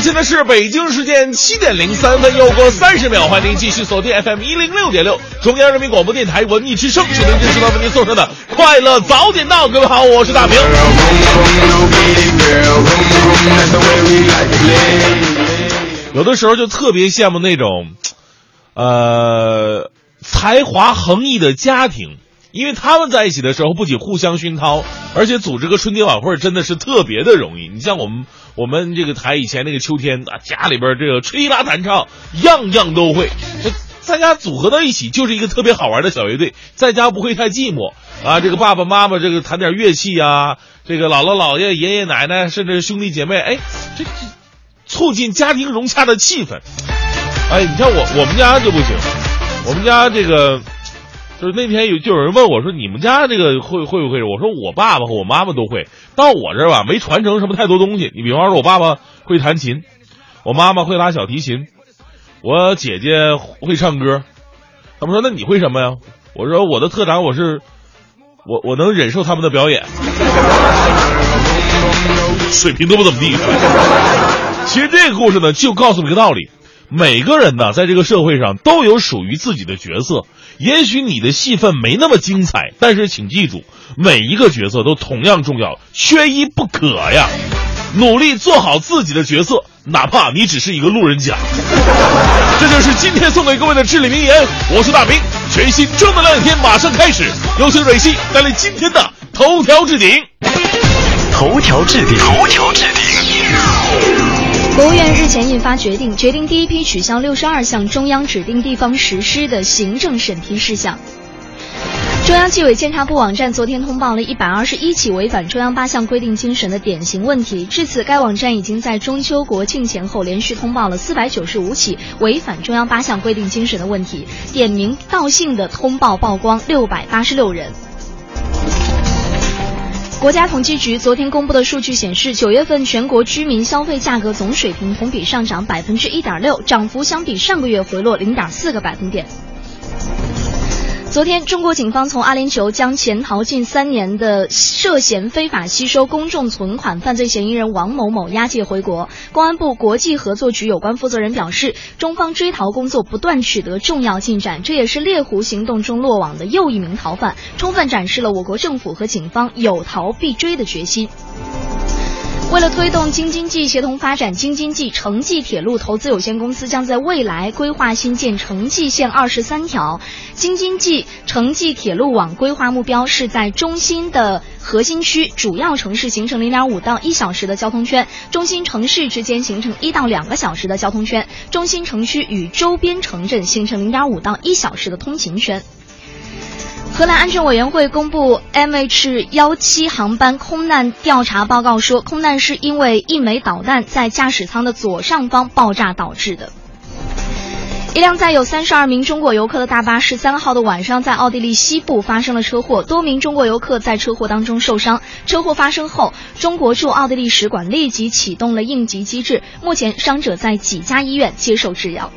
现在是北京时间七点零三分，又过三十秒，欢迎您继续锁定 FM 一零六点六，中央人民广播电台文艺之声，是您这时段为您送上的快乐早点到。各位好，我是大明。有的时候就特别羡慕那种，呃，才华横溢的家庭，因为他们在一起的时候，不仅互相熏陶，而且组织个春节晚会真的是特别的容易。你像我们我们这个台以前那个秋天啊，家里边这个吹拉弹唱，样样都会。这大家组合到一起就是一个特别好玩的小乐队，在家不会太寂寞啊。这个爸爸妈妈这个弹点乐器啊，这个姥姥姥爷爷爷奶奶甚至兄弟姐妹，哎，这这促进家庭融洽的气氛。哎，你像我我们家就不行，我们家这个就是那天有就有人问我说你们家这个会会不会？我说我爸爸和我妈妈都会，到我这儿吧没传承什么太多东西。你比方说我爸爸会弹琴，我妈妈会拉小提琴，我姐姐会唱歌。他们说那你会什么呀？我说我的特长我是我我能忍受他们的表演，水平都不怎么地。其实这个故事呢，就告诉你一个道理：每个人呢，在这个社会上都有属于自己的角色。也许你的戏份没那么精彩，但是请记住，每一个角色都同样重要，缺一不可呀！努力做好自己的角色，哪怕你只是一个路人甲。这就是今天送给各位的至理名言。我是大明，全新正能量的一天马上开始，有请蕊希带来今天的头条置顶。头条置顶，头条置顶。国务院日前印发决定，决定第一批取消六十二项中央指定地方实施的行政审批事项。中央纪委监察部网站昨天通报了一百二十一起违反中央八项规定精神的典型问题。至此，该网站已经在中秋国庆前后连续通报了四百九十五起违反中央八项规定精神的问题，点名道姓的通报曝光六百八十六人。国家统计局昨天公布的数据显示，九月份全国居民消费价格总水平同比上涨百分之一点六，涨幅相比上个月回落零点四个百分点。昨天，中国警方从阿联酋将潜逃近三年的涉嫌非法吸收公众存款犯罪嫌疑人王某某押解回国。公安部国际合作局有关负责人表示，中方追逃工作不断取得重要进展，这也是猎狐行动中落网的又一名逃犯，充分展示了我国政府和警方有逃必追的决心。为了推动京津冀协同发展，京津冀城际铁路投资有限公司将在未来规划新建城际线二十三条。京津冀城际铁路网规划目标是在中心的核心区、主要城市形成零点五到一小时的交通圈，中心城市之间形成一到两个小时的交通圈，中心城区与周边城镇形成零点五到一小时的通勤圈。荷兰安全委员会公布 MH 幺七航班空难调查报告说，空难是因为一枚导弹在驾驶舱的左上方爆炸导致的。一辆载有三十二名中国游客的大巴，十三号的晚上在奥地利西部发生了车祸，多名中国游客在车祸当中受伤。车祸发生后，中国驻奥地利使馆立即启动了应急机制，目前伤者在几家医院接受治疗。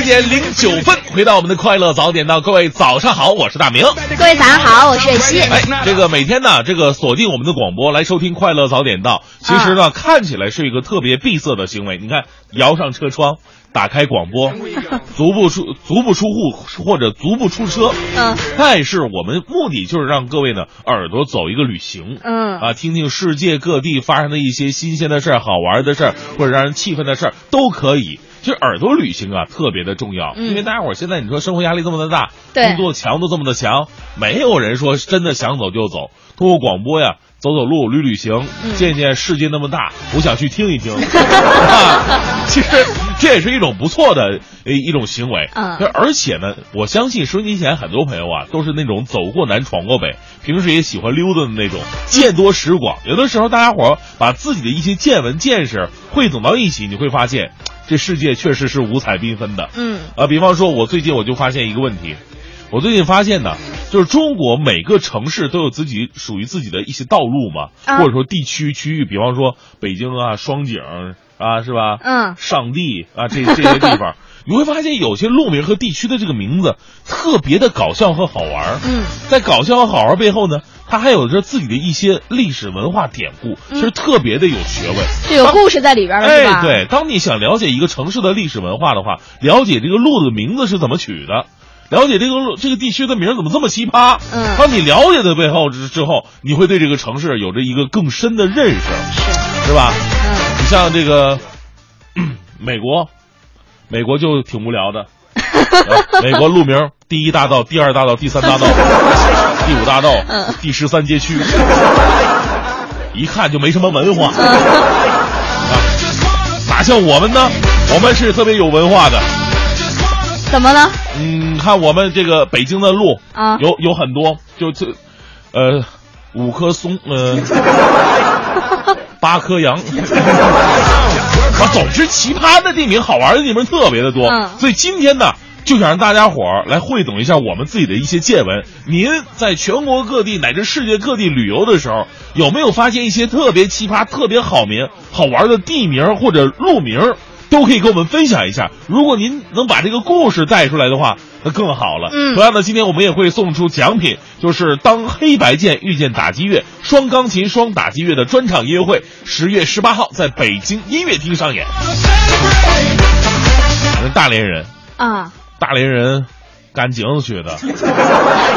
七点零九分，回到我们的快乐早点到，各位早上好，我是大明。各位早上好，我是蕊希。哎，这个每天呢，这个锁定我们的广播来收听快乐早点到，其实呢，看起来是一个特别闭塞的行为。你看，摇上车窗，打开广播，足不出足不出户或者足不出车，嗯，但是我们目的就是让各位呢耳朵走一个旅行，嗯。啊，听听世界各地发生的一些新鲜的事儿、好玩的事儿，或者让人气愤的事儿都可以。其实耳朵旅行啊特别的重要，嗯。因为大家伙儿现在你说生活压力这么的大，对。工作强度这么的强，没有人说真的想走就走。通过广播呀，走走路、旅旅行，嗯见见世界那么大，我想去听一听。啊其实这也是一种不错的呃一种行为。嗯而且呢，我相信收音机前很多朋友啊，都是那种走过南闯过北，平时也喜欢溜达的那种，见多识广。有的时候大家伙儿把自己的一些见闻见识汇总到一起，你会发现，这世界确实是五彩缤纷的。嗯啊，比方说，我最近我就发现一个问题，我最近发现呢，就是中国每个城市都有自己属于自己的一些道路嘛，啊或者说地区区域，比方说北京啊、双井啊，是吧？嗯上地啊，这这些地方，你会发现有些路名和地区的这个名字特别的搞笑和好玩儿。嗯，在搞笑和好玩背后呢，它还有着自己的一些历史文化典故，其实特别的有学问。这有故事在里边了，是吧？哎，对，当你想了解一个城市的历史文化的话，了解这个路的名字是怎么取的，了解这个这个地区的名怎么这么奇葩，嗯当你了解的背后之之后，你会对这个城市有着一个更深的认识，是，是吧？嗯你像这个 美国，美国就挺无聊的。呃美国路名：第一大道、第二大道、第三大道、第五大道、嗯第十三街区，一看就没什么文化。哪像我们呢？我们是特别有文化的。怎么了？嗯，看我们这个北京的路啊有有很多，就这，呃，五棵松，呃，八棵杨，啊，总之奇葩的地名、好玩的地名特别的多。嗯所以今天呢，就想让大家伙儿来汇总一下我们自己的一些见闻。您在全国各地乃至世界各地旅游的时候，有没有发现一些特别奇葩、特别好名、好玩的地名或者路名？都可以跟我们分享一下。如果您能把这个故事带出来的话，那更好了。嗯同样的，今天我们也会送出奖品，就是当黑白键遇见打击乐双钢琴双打击乐的专场音乐会，十月十八号在北京音乐厅上演。我是大连人，啊，大连人，甘井子区的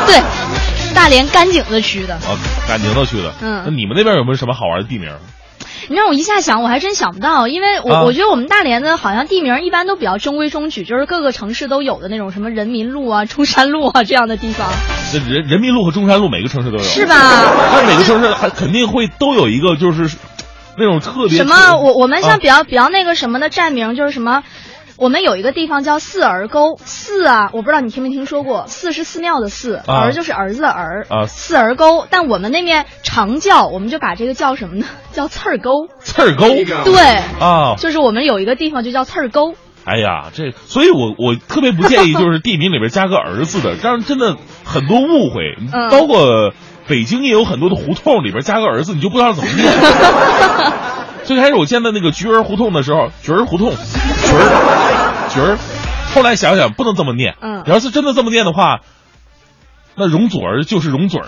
对，大连甘井子区的。哦，甘井子区的。嗯那你们那边有没有什么好玩的地名？你让我一下想，我还真想不到，因为我、啊我觉得我们大连的好像地名一般都比较中规中矩，就是各个城市都有的那种什么人民路啊、中山路啊这样的地方，这人人民路和中山路每个城市都有，是？吧？但每个城市还肯定会都有一个就是那种特别什么？我我们啊像比较、比较那个什么的站名就是什么。我们有一个地方叫四儿沟，四啊，我不知道你听没听说过，四是寺庙的寺，啊儿就是儿子的儿，啊四儿沟。但我们那面常叫，我们就把这个叫什么呢？叫刺儿沟。刺儿沟对，啊。就是我们有一个地方就叫刺儿沟。哎呀，这，所以我我特别不建议就是地名里边加个儿子的，这样真的很多误会。嗯包括北京也有很多的胡同里边加个儿子，你就不知道怎么念。最开始我见到那个菊儿胡同的时候，菊儿胡同，菊儿，菊儿，后来想想不能这么念。嗯你要是真的这么念的话，那容祖儿就是容嘴 儿。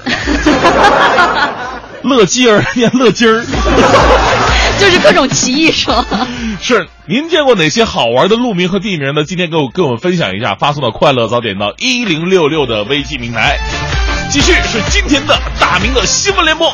乐基儿念乐基儿。就是各种奇异说。是，您见过哪些好玩的路名和地名呢？今天给我跟我们分享一下，发送到快乐早点到一零六六的微信平台。继续是今天的大明的新闻联播。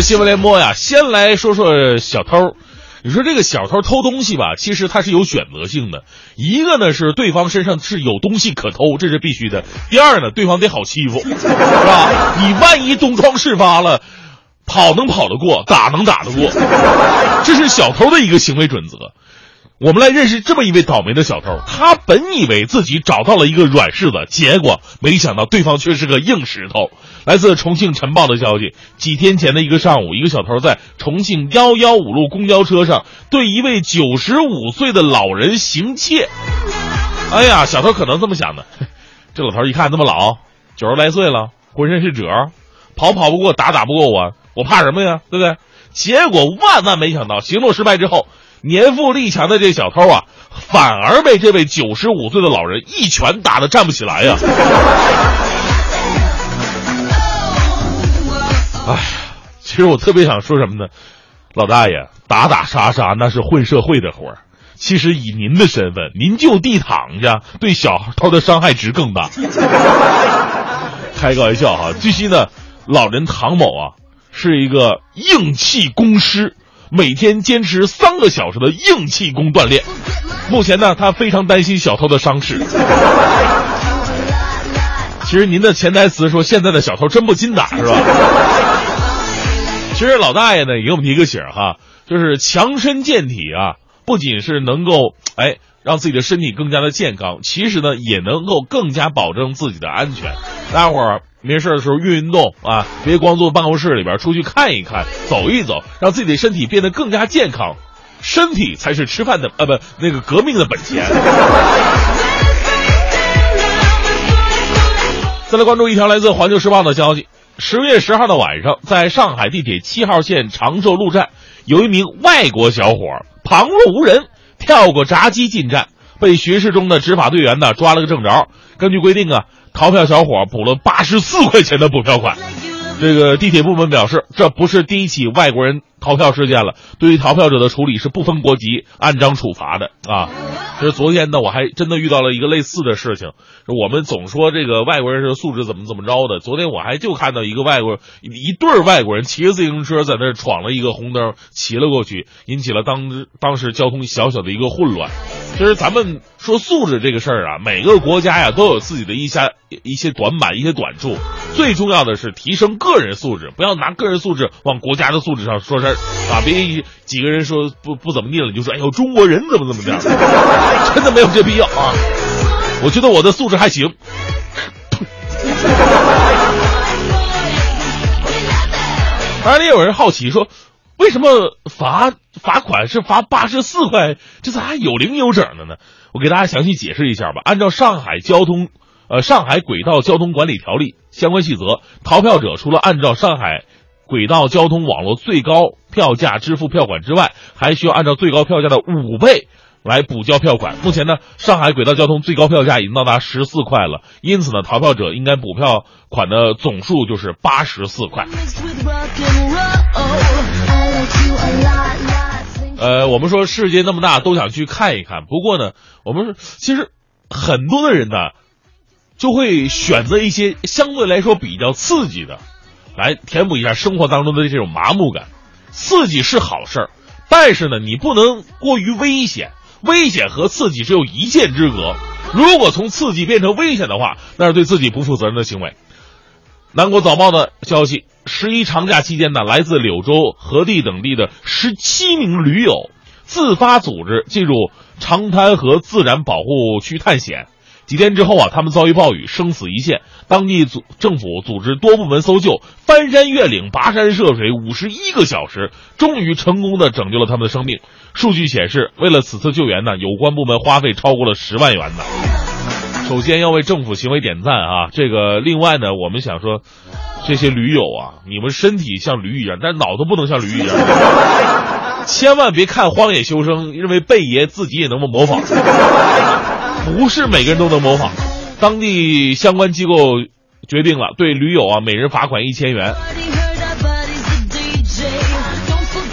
的新闻联播呀，先来说说小偷。你说这个小偷偷东西吧，其实他是有选择性的。一个呢是对方身上是有东西可偷，这是必须的；第二呢，对方得好欺负，是吧？你万一东窗事发了，跑能跑得过，打能打得过，这是小偷的一个行为准则。我们来认识这么一位倒霉的小偷，他本以为自己找到了一个软柿子，结果没想到对方却是个硬石头。来自重庆晨报的消息，几天前的一个上午，一个小偷在重庆幺幺五路公交车上对一位九十五岁的老人行窃。哎呀，小偷可能这么想的，这老头一看这么老，九十来岁了，浑身是褶，跑跑不过，打打不过我，我怕什么呀？对不对？结果万万没想到，行动失败之后。年富力强的这小偷啊，反而被这位九十五岁的老人一拳打得站不起来呀！哎，其实我特别想说什么呢？老大爷，打打杀杀那是混社会的活儿。其实以您的身份，您就地躺下，对小偷的伤害值更大。开个玩笑哈。据悉呢，老人唐某啊，是一个硬气功师。每天坚持三个小时的硬气功锻炼，目前呢，他非常担心小偷的伤势。其实您的潜台词说现在的小偷真不禁打是吧？其实老大爷呢也给我们提个醒哈，就是强身健体啊，不仅是能够哎让自己的身体更加的健康，其实呢也能够更加保证自己的安全。大家伙儿。没事的时候运运动啊，别光坐办公室里边，出去看一看，走一走，让自己的身体变得更加健康。身体才是吃饭的呃，不，那个革命的本钱。再来关注一条来自《环球时报》的消息：十月十号的晚上，在上海地铁七号线长寿路站，有一名外国小伙旁若无人，跳过闸机进站，被巡视中的执法队员呢抓了个正着。根据规定啊。逃票小伙补了八十四块钱的补票款，这个地铁部门表示，这不是第一起外国人逃票事件了。对于逃票者的处理是不分国籍，按章处罚的啊。就是昨天呢，我还真的遇到了一个类似的事情。我们总说这个外国人是素质怎么怎么着的，昨天我还就看到一个外国一对外国人骑着自行车在那闯了一个红灯，骑了过去，引起了当当时交通小小的一个混乱。其实咱们说素质这个事儿啊，每个国家呀都有自己的一些一些短板、一些短处。最重要的是提升个人素质，不要拿个人素质往国家的素质上说事啊！别几个人说不不怎么地了，你就说哎呦中国人怎么怎么样，真的没有这必要啊！我觉得我的素质还行。当然，也有人好奇说。为什么罚罚款是罚八十四块？这咋还有零有整的呢？我给大家详细解释一下吧。按照上海交通，呃，上海轨道交通管理条例相关细则，逃票者除了按照上海轨道交通网络最高票价支付票款之外，还需要按照最高票价的五倍来补交票款。目前呢，上海轨道交通最高票价已经到达十四块了，因此呢，逃票者应该补票款的总数就是八十四块。呃，我们说世界那么大，都想去看一看。不过呢，我们其实很多的人呢，就会选择一些相对来说比较刺激的，来填补一下生活当中的这种麻木感。刺激是好事儿，但是呢，你不能过于危险。危险和刺激只有一线之隔。如果从刺激变成危险的话，那是对自己不负责任的行为。南国早报的消息：十一长假期间呢，来自柳州、河地等地的十七名驴友自发组织进入长滩河自然保护区探险。几天之后啊，他们遭遇暴雨，生死一线。当地组政府组织多部门搜救，翻山越岭、跋山涉水，五十一个小时，终于成功的拯救了他们的生命。数据显示，为了此次救援呢，有关部门花费超过了十万元呢。首先要为政府行为点赞啊！这个另外呢，我们想说，这些驴友啊，你们身体像驴一样，但脑子不能像驴一样。千万别看《荒野求生》，认为贝爷自己也能够模仿，不是每个人都能模仿。当地相关机构决定了，对驴友啊，每人罚款一千元。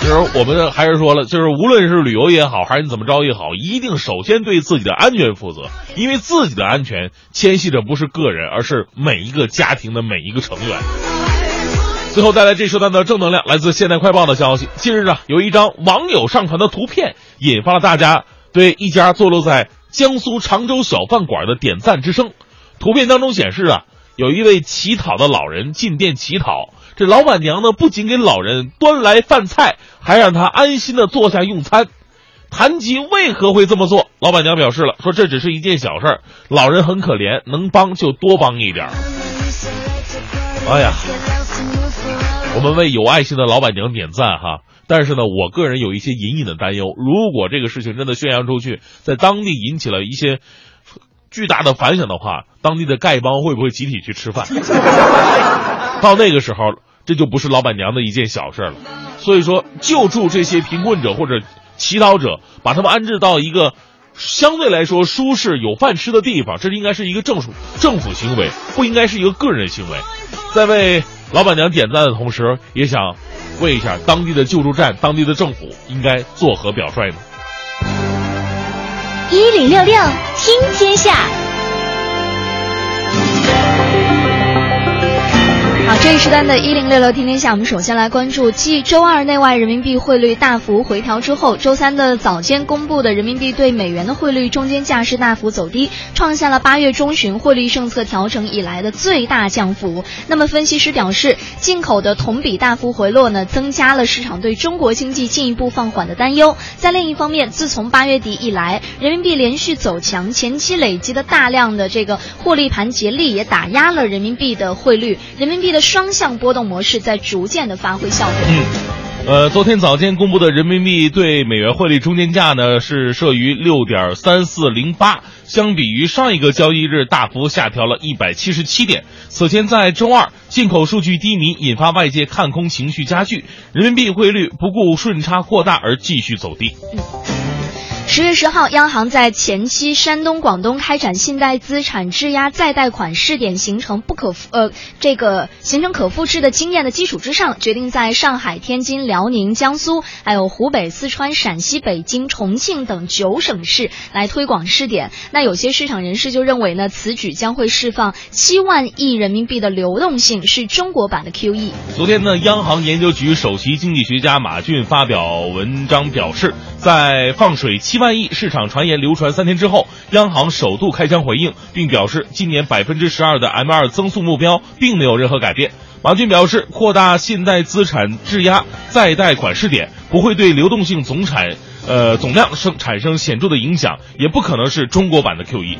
就是我们还是说了，就是无论是旅游也好，还是你怎么着也好，一定首先对自己的安全负责，因为自己的安全牵系着不是个人，而是每一个家庭的每一个成员。最后带来这时段的正能量，来自《现代快报》的消息：近日啊，有一张网友上传的图片，引发了大家对一家坐落在江苏常州小饭馆的点赞之声。图片当中显示啊，有一位乞讨的老人进店乞讨。这老板娘呢，不仅给老人端来饭菜，还让他安心的坐下用餐。谈及为何会这么做，老板娘表示了，说这只是一件小事儿，老人很可怜，能帮就多帮一点。哎呀，我们为有爱心的老板娘点赞哈。但是呢，我个人有一些隐隐的担忧，如果这个事情真的宣扬出去，在当地引起了一些巨大的反响的话，当地的丐帮会不会集体去吃饭？到那个时候，这就不是老板娘的一件小事了。所以说，救助这些贫困者或者乞讨者，把他们安置到一个相对来说舒适、有饭吃的地方，这应该是一个政府政府行为，不应该是一个个人行为。在为老板娘点赞的同时，也想问一下当地的救助站、当地的政府应该作何表率呢？一零六六听天下。这一时段的“一零六六天天下”，我们首先来关注，继周二内外人民币汇率大幅回调之后，周三的早间公布的人民币对美元的汇率中间价是大幅走低，创下了八月中旬汇率政策调整以来的最大降幅。那么，分析师表示，进口的同比大幅回落呢，增加了市场对中国经济进一步放缓的担忧。在另一方面，自从八月底以来，人民币连续走强，前期累积的大量的这个获利盘竭力也打压了人民币的汇率，人民币的双向波动模式在逐渐的发挥效果。嗯，呃，昨天早间公布的人民币对美元汇率中间价呢是设于六点三四零八，相比于上一个交易日大幅下调了一百七十七点。此前在周二，进口数据低迷，引发外界看空情绪加剧，人民币汇率不顾顺差扩大而继续走低。十月十号，央行在前期山东、广东开展信贷资产质押再贷款试点，形成不可复呃这个形成可复制的经验的基础之上，决定在上海、天津、辽宁、江苏，还有湖北、四川、陕西、北京、重庆等九省市来推广试点。那有些市场人士就认为呢，此举将会释放七万亿人民币的流动性，是中国版的 QE。昨天呢，央行研究局首席经济学家马骏发表文章表示，在放水期万亿市场传言流传三天之后，央行首度开腔回应，并表示今年百分之十二的 M 二增速目标并没有任何改变。马骏表示，扩大信贷资产质押再贷款试点不会对流动性总产呃总量生产生显著的影响，也不可能是中国版的 QE。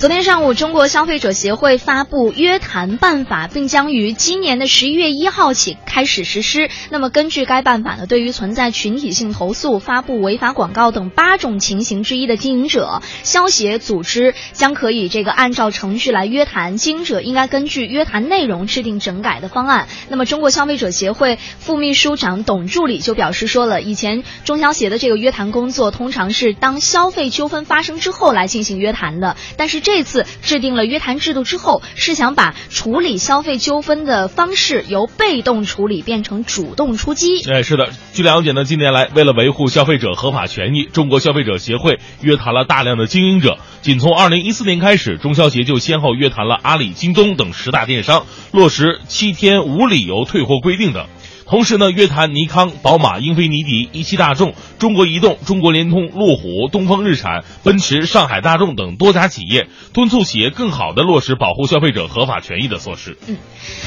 昨天上午，中国消费者协会发布约谈办法，并将于今年的十一月一号起开始实施。那么，根据该办法呢，对于存在群体性投诉、发布违法广告等八种情形之一的经营者，消协组织将可以这个按照程序来约谈。经营者应该根据约谈内容制定整改的方案。那么，中国消费者协会副秘书长董助理就表示说了，以前中消协的这个约谈工作通常是当消费纠纷发生之后来进行约谈的，但是这这次制定了约谈制度之后，是想把处理消费纠纷的方式由被动处理变成主动出击。哎，是的，据了解呢，近年来为了维护消费者合法权益，中国消费者协会约谈了大量的经营者。仅从二零一四年开始，中消协就先后约谈了阿里、京东等十大电商，落实七天无理由退货规定等。同时呢，约谈尼康、宝马、英菲尼迪、一汽大众、中国移动、中国联通、路虎、东风日产、奔驰、上海大众等多家企业，敦促企业更好地落实保护消费者合法权益的措施。嗯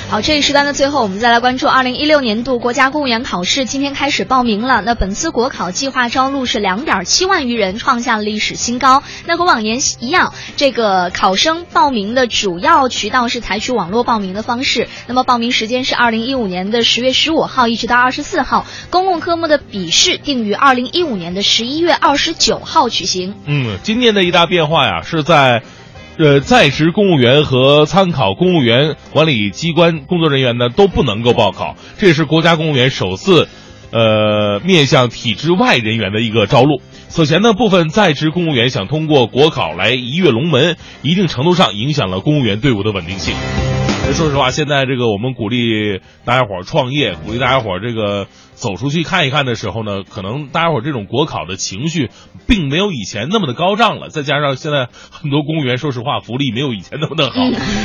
好，这一时段的最后，我们再来关注二零一六年度国家公务员考试，今天开始报名了。那本次国考计划招录是两点七万余人，创下了历史新高。那和往年一样，这个考生报名的主要渠道是采取网络报名的方式。那么报名时间是二零一五年的十月十五号号一直到二十四号，公共科目的笔试定于二零一五年的十一月二十九号举行。嗯，今年的一大变化呀，是在。呃，在职公务员和参考公务员管理机关工作人员呢都不能够报考，这也是国家公务员首次，呃，面向体制外人员的一个招录。此前呢，部分在职公务员想通过国考来一跃龙门，一定程度上影响了公务员队伍的稳定性。说实话，现在这个我们鼓励大家伙儿创业，鼓励大家伙儿这个走出去看一看的时候呢，可能大家伙儿这种国考的情绪并没有以前那么的高涨了。再加上现在很多公务员，说实话，福利没有以前那么的好，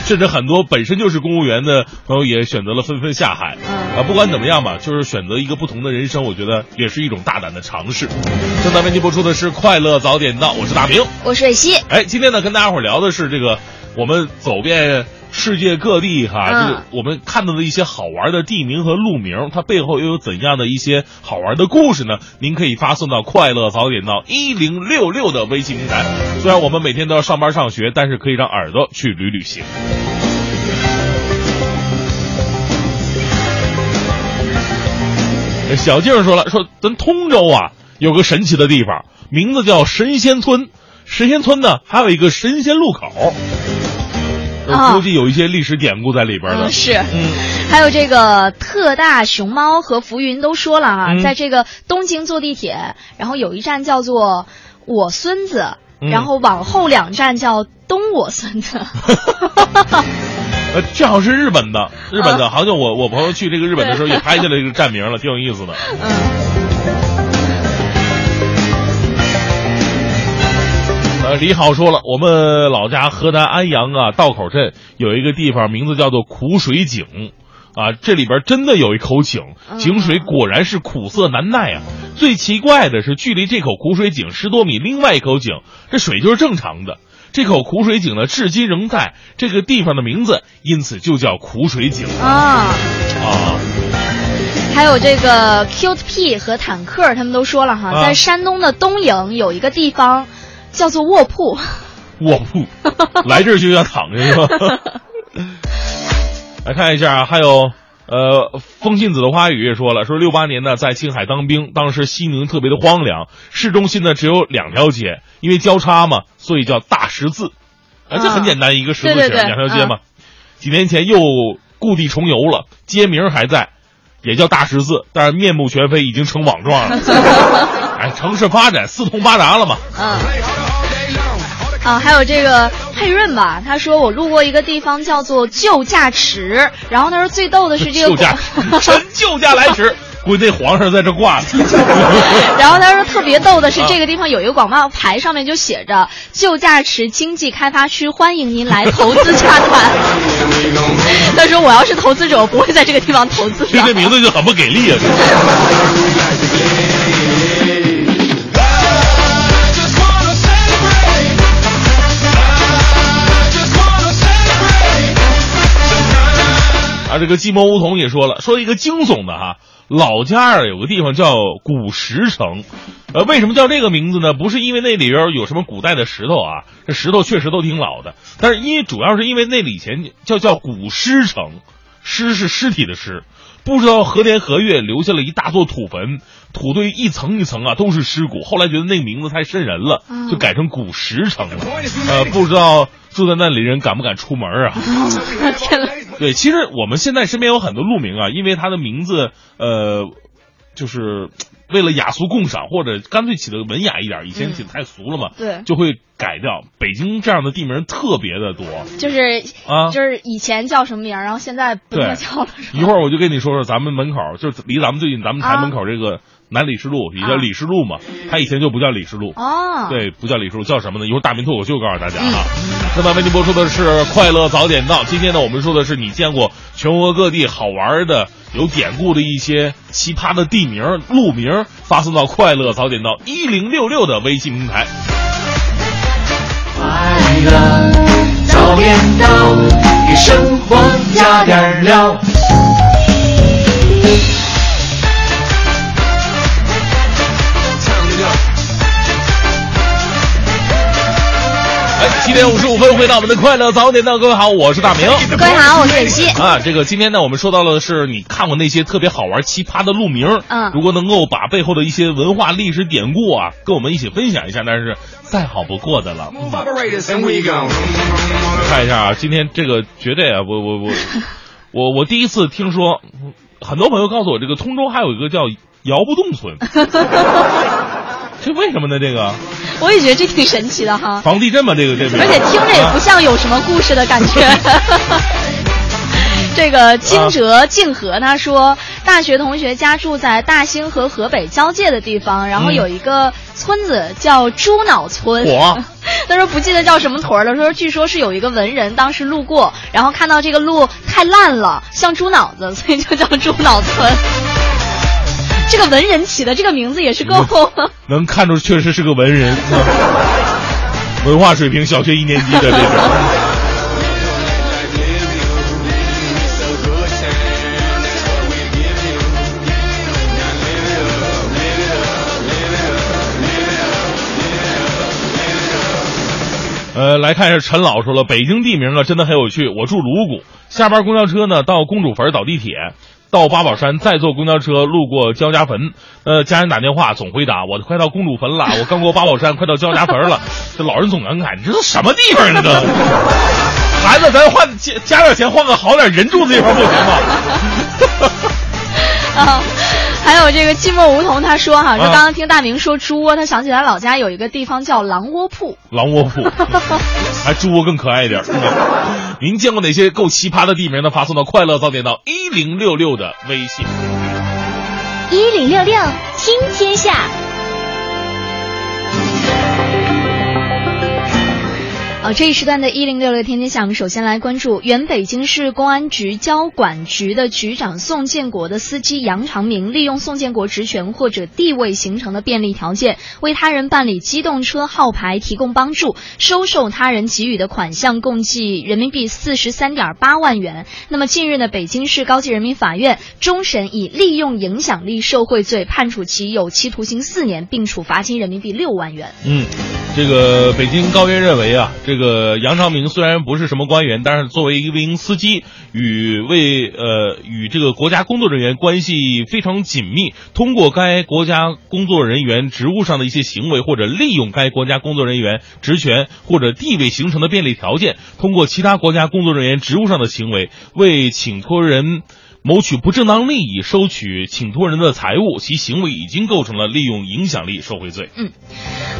甚至很多本身就是公务员的朋友也选择了纷纷下海。啊，不管怎么样吧，就是选择一个不同的人生，我觉得也是一种大胆的尝试。正在为您播出的是《快乐早点到》，我是大明，我是蕊希。哎，今天呢，跟大家伙儿聊的是这个。我们走遍世界各地哈，嗯这个我们看到的一些好玩的地名和路名，它背后又有怎样的一些好玩的故事呢？您可以发送到“快乐早点到一零六六”的微信平台。虽然我们每天都要上班上学，但是可以让耳朵去旅旅行。小静说了，说咱通州啊有个神奇的地方，名字叫神仙村。神仙村呢还有一个神仙路口，呃啊估计有一些历史典故在里边的。嗯，是。嗯，还有这个特大熊猫和浮云都说了啊、嗯在这个东京坐地铁，然后有一站叫做我孙子，嗯然后往后两站叫东我孙子。呃，这好像是日本的，日本的，啊好像我我朋友去这个日本的时候也拍下来这个站名了，挺有意思的。嗯呃，李好说了，我们老家河南安阳啊道口镇有一个地方，名字叫做苦水井。啊，这里边真的有一口井，井水果然是苦涩难耐啊！最奇怪的是，距离这口苦水井十多米，另外一口井，这水就是正常的。这口苦水井呢，至今仍在，这个地方的名字因此就叫苦水井啊，啊。还有这个 Cute P 和坦克，他们都说了哈，啊在山东的东营有一个地方叫做卧铺。卧铺，来这儿就要躺着是吧？来看一下啊，还有呃，风信子的花语也说了，说六八年呢在青海当兵，当时西宁特别的荒凉，市中心呢只有两条街，因为交叉嘛，所以叫大十字。啊，这很简单，一个十字形，两条街嘛。几年前又故地重游了，街名还在，也叫大十字，但是面目全非，已经成网状了。哎，城市发展四通八达了嘛。嗯。啊，还有这个佩润吧，他说我路过一个地方叫做救驾池，然后他说最逗的是这个救驾，臣救驾来迟，估计那皇上在这挂着。然后他说特别逗的是这个地方有一个广告牌，上面就写着“旧驾池经济开发区，欢迎您来投资洽谈”。他说我要是投资者，我不会在这个地方投资这名字就很不给力啊！这个寂寞梧桐也说了，说一个惊悚的哈，老家啊有个地方叫古石城，呃，为什么叫这个名字呢？不是因为那里边有什么古代的石头啊，这石头确实都挺老的，但是因为主要是因为那里以前叫叫古尸城，尸是尸体的尸，不知道何年何月留下了一大座土坟，土堆一层一层啊都是尸骨，后来觉得那个名字太瘆人了，就改成古石城了。呃，不知道住在那里人敢不敢出门啊？天呐，对，其实我们现在身边有很多路名啊，因为它的名字，呃，就是为了雅俗共赏，或者干脆起的文雅一点，以前起的太俗了嘛，对就会改掉。北京这样的地名特别的多就是啊，就是以前叫什么名，然后现在不叫了。一会儿我就跟你说说咱们门口，就是离咱们最近咱们台门口这个南李世路，也叫啊礼士路嘛，他以前就不叫李世路。哦，对，不叫李世禄，叫什么呢？一会儿大明脱口秀告诉大家啊。那么为您播出的是《快乐早点到》，今天呢，我们说的是你见过全国各地好玩的、有典故的一些奇葩的地名、路名，发送到《快乐早点到》一零六六的微信平台。快乐点五十五分，回到我们的《快乐早点到》，各位好，我是大明。各位好，我是蕊希。啊，这个今天呢，我们说到了是你看过那些特别好玩、奇葩的路名，嗯如果能够把背后的一些文化历史典故啊，跟我们一起分享一下，那是再好不过的了。看一下啊，今天这个绝对啊，我我我我我第一次听说，很多朋友告诉我，这个通州还有一个叫摇不动村，这为什么呢？这个 我也觉得这挺神奇的哈，防地震嘛，这个这个，而且听着也不像有什么故事的感觉。这个惊蛰静和他说，大学同学家住在大兴和河北交界的地方，然后嗯有一个村子叫猪脑村。火 他说不记得叫什么屯儿了，说据说是有一个文人当时路过，然后看到这个路太烂了，像猪脑子，所以就叫猪脑村。这个文人起的这个名字也是够。能看出确实是个文人。文化水平小学一年级的这种呃来看一下陈老说了北京地名啊真的很有趣。我住鲁谷下班公交车呢到公主坟倒地铁。到八宝山再坐公交车路过焦家坟。呃，家人打电话总回答我快到公主坟了，我刚过八宝山，快到焦家坟了。这老人总感慨，你这都什么地方啊？这孩子，咱换加加点钱换个好点人住的地方不行吗？啊，还有这个寂寞梧桐，他说哈，说刚刚听大明说猪窝，他想起来老家有一个地方叫狼窝铺。狼窝铺，还 猪窝更可爱一点。您见过哪些够奇葩的地名呢？发送到快乐早点到一零六六的微信。一零六六听天下。呃，这一时段的“一零六六天天下”，我们首先来关注原北京市公安局交管局的局长宋建国的司机杨长明，利用宋建国职权或者地位形成的便利条件，为他人办理机动车号牌提供帮助，收受他人给予的款项共计人民币四十三点八万元。那么近日呢，北京市高级人民法院终审以利用影响力受贿罪判处其有期徒刑四年，并处罚金人民币六万元。嗯，这个北京高院认为啊，这个杨长明虽然不是什么官员，但是作为一名司机，与为呃与这个国家工作人员关系非常紧密，通过该国家工作人员职务上的一些行为，或者利用该国家工作人员职权或者地位形成的便利条件，通过其他国家工作人员职务上的行为，为请托人。谋取不正当利益，收取请托人的财物，其行为已经构成了利用影响力受贿罪。嗯，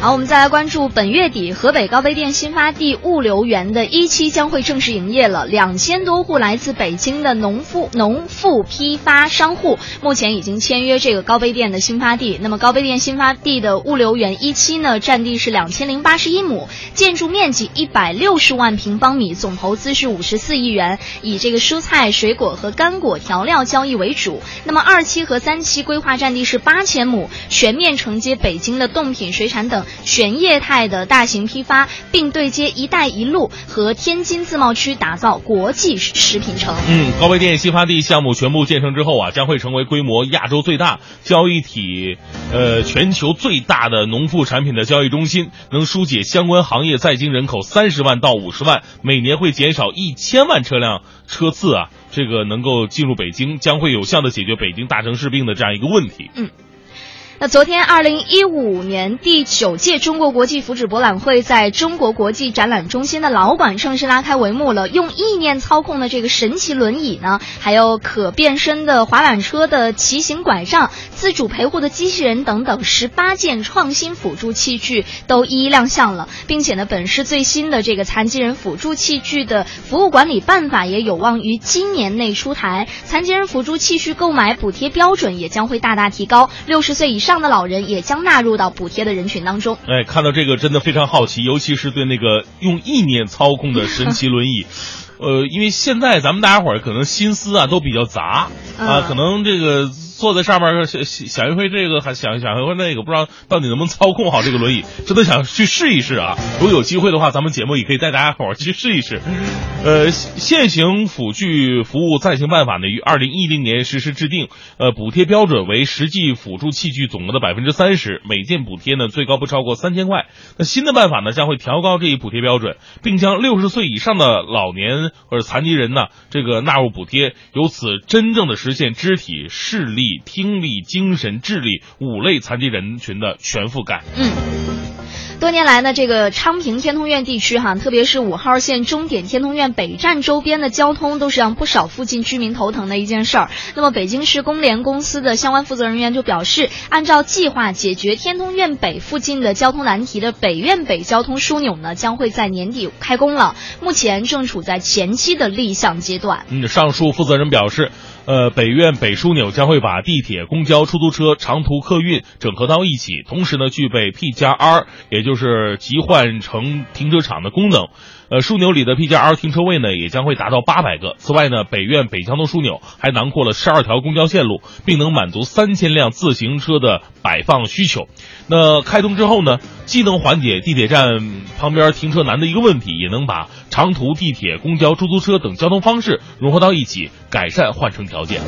好，我们再来关注本月底河北高碑店新发地物流园的一期将会正式营业了。两千多户来自北京的农副农副批发商户，目前已经签约这个高碑店的新发地。那么高碑店新发地的物流园一期呢，占地是两千零八十一亩，建筑面积一百六十万平方米，总投资是五十四亿元，以这个蔬菜、水果和干果调料交易为主。那么二期和三期规划占地是八千亩，全面承接北京的冻品、水产等全业态的大型批发，并对接“一带一路”和天津自贸区，打造国际食品城。嗯，高碑店新发地项目全部建成之后啊，将会成为规模亚洲最大、交易体呃全球最大的农副产品的交易中心，能疏解相关行业在京人口三十万到五十万，每年会减少一千万车辆车次啊。这个能够进入北京，将会有效的解决北京大城市病的这样一个问题。嗯。那昨天，二零一五年第九届中国国际福祉博览会在中国国际展览中心的老馆正式拉开帷幕了。用意念操控的这个神奇轮椅呢，还有可变身的滑板车的骑行拐杖、自主陪护的机器人等等十八件创新辅助器具都一一亮相了，并且呢，本市最新的这个残疾人辅助器具的服务管理办法也有望于今年内出台。残疾人辅助器具购买补贴标准也将会大大提高，六十岁以上。上的老人也将纳入到补贴的人群当中。哎，看到这个真的非常好奇，尤其是对那个用意念操控的神奇轮椅。呃，因为现在咱们大家伙儿可能心思啊都比较杂啊，可能这个坐在上面想想一回这个，还想想一回那个，不知道到底能不能操控好这个轮椅，真的想去试一试啊！如果有机会的话，咱们节目也可以带大家伙儿去试一试。呃，现行辅具服务暂行办法呢，于二零一零年实施制定，呃，补贴标准为实际辅助器具总额的百分之三十，每件补贴呢最高不超过三千块。那新的办法呢，将会调高这一补贴标准，并将六十岁以上的老年或者残疾人呢，这个纳入补贴，由此真正的实现肢体、视力、听力、精神、智力五类残疾人群的全覆盖。嗯。多年来呢，这个昌平天通苑地区哈，特别是五号线终点天通苑北站周边的交通，都是让不少附近居民头疼的一件事儿。那么，北京市公联公司的相关负责人员就表示，按照计划解决天通苑北附近的交通难题的北苑北交通枢纽呢，将会在年底开工了，目前正处在前期的立项阶段。嗯，上述负责人表示。呃，北苑北枢纽将会把地铁、公交、出租车、长途客运整合到一起，同时呢，具备 P 加 R，也就是集换乘停车场的功能。呃，枢纽里的 P 加 R 停车位呢，也将会达到八百个。此外呢，北苑北交通枢纽还囊括了十二条公交线路，并能满足三千辆自行车的摆放需求。那开通之后呢，既能缓解地铁站旁边停车难的一个问题，也能把长途地铁、公交、出租车等交通方式融合到一起，改善换乘条件。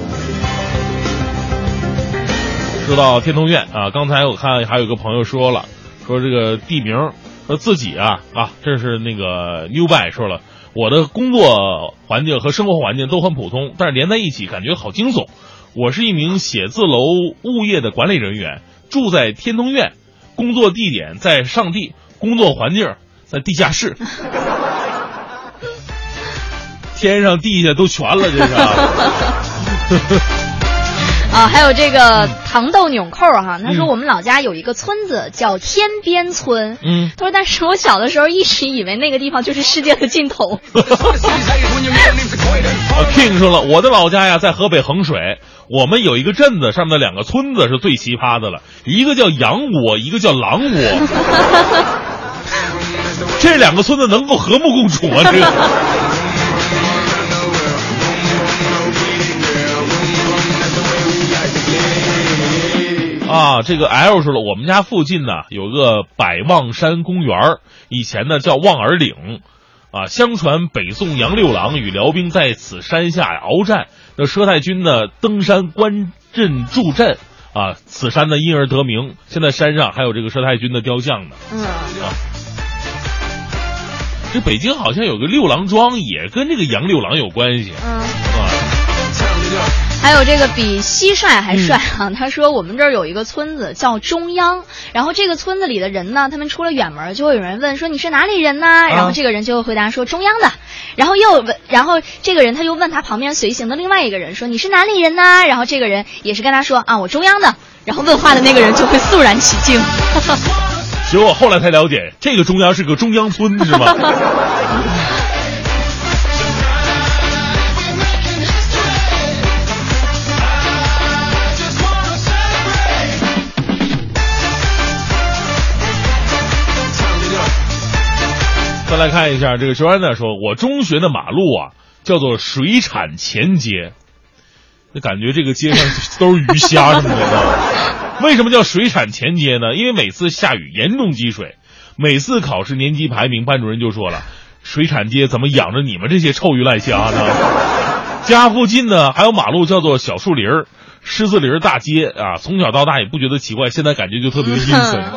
说到天通苑啊，刚才我看还有个朋友说了，说这个地名。说自己啊啊，这是那个 New By 说了，我的工作环境和生活环境都很普通，但是连在一起感觉好惊悚。我是一名写字楼物业的管理人员，住在天通苑，工作地点在上地，工作环境在地下室，天上地下都全了，这是。啊，还有这个糖豆纽扣哈，他说我们老家有一个村子叫天边村，嗯，他说但是我小的时候一直以为那个地方就是世界的尽头。啊，King 说了，我的老家呀在河北衡水，我们有一个镇子，上面的两个村子是最奇葩的了，一个叫羊窝，一个叫狼窝，这两个村子能够和睦共处吗？这个。啊，这个 L 说了，我们家附近呢有个百望山公园儿以前呢叫望儿岭，啊，相传北宋杨六郎与辽兵在此山下鏖战，那佘太君呢登山观阵助阵，啊，此山呢因而得名。现在山上还有这个佘太君的雕像呢。嗯，啊，这北京好像有个六郎庄，也跟这个杨六郎有关系。嗯。啊，还有这个比蟋蟀还帅啊！他说我们这儿有一个村子叫中央，然后这个村子里的人呢，他们出了远门，就会有人问说你是哪里人呢？然后这个人就会回答说中央的，然后又问，然后这个人他又问他旁边随行的另外一个人说你是哪里人呢？然后这个人也是跟他说啊我中央的，然后问话的那个人就会肃然起敬。其实我后来才了解，这个中央是个中央村，是吗？来看一下这个周安呢说，我中学的马路啊叫做水产前街，那感觉这个街上都是鱼虾什么的。为什么叫水产前街呢？因为每次下雨严重积水，每次考试年级排名，班主任就说了，水产街怎么养着你们这些臭鱼烂虾呢？家附近呢还有马路叫做小树林儿、狮子林大街啊，从小到大也不觉得奇怪，现在感觉就特别阴森。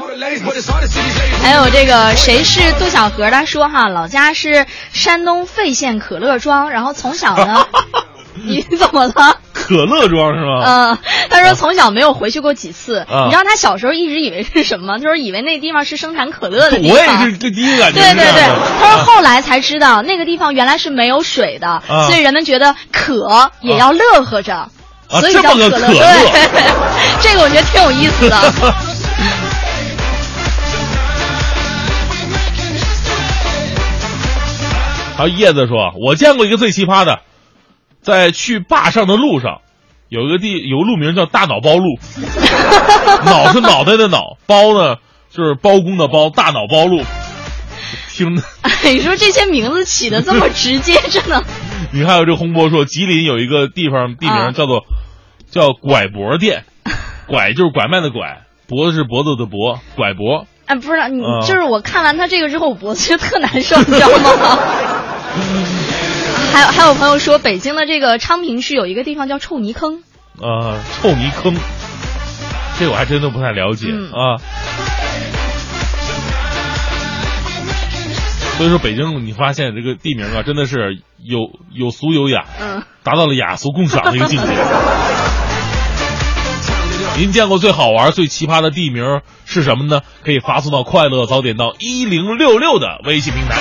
还有这个谁是杜小河？他说哈，老家是山东费县可乐庄，然后从小呢，你怎么了？可乐庄是吗？嗯，他说从小没有回去过几次。啊你知道他小时候一直以为是什么？他 说以为那地方是生产可乐的地方我。也是这第一个感觉对对对他说后来才知道那个地方原来是没有水的，啊所以人们觉得渴也要乐呵着，啊所以这么个叫可乐。可乐对，这个我觉得挺有意思的。还有叶子说，我见过一个最奇葩的，在去坝上的路上，有一个地有个路名叫大脑包路，脑是脑袋的脑，包呢就是包公的包，大脑包路。听，你说这些名字起的这么直接，真的。你还有这洪波说，吉林有一个地方地啊名叫做、叫拐脖店，拐就是拐卖的拐，脖子是脖子的脖，拐脖。哎，不是你，啊就是我看完他这个之后，我脖子就特难受，你知道吗？还有还有朋友说，北京的这个昌平区有一个地方叫臭泥坑，啊，臭泥坑，这个我还真的不太了解、嗯啊。所以说，北京你发现这个地名啊，真的是有有俗有雅，嗯，达到了雅俗共赏的一个境界。您见过最好玩、最奇葩的地名是什么呢？可以发送到“快乐早点到一零六六”的微信平台。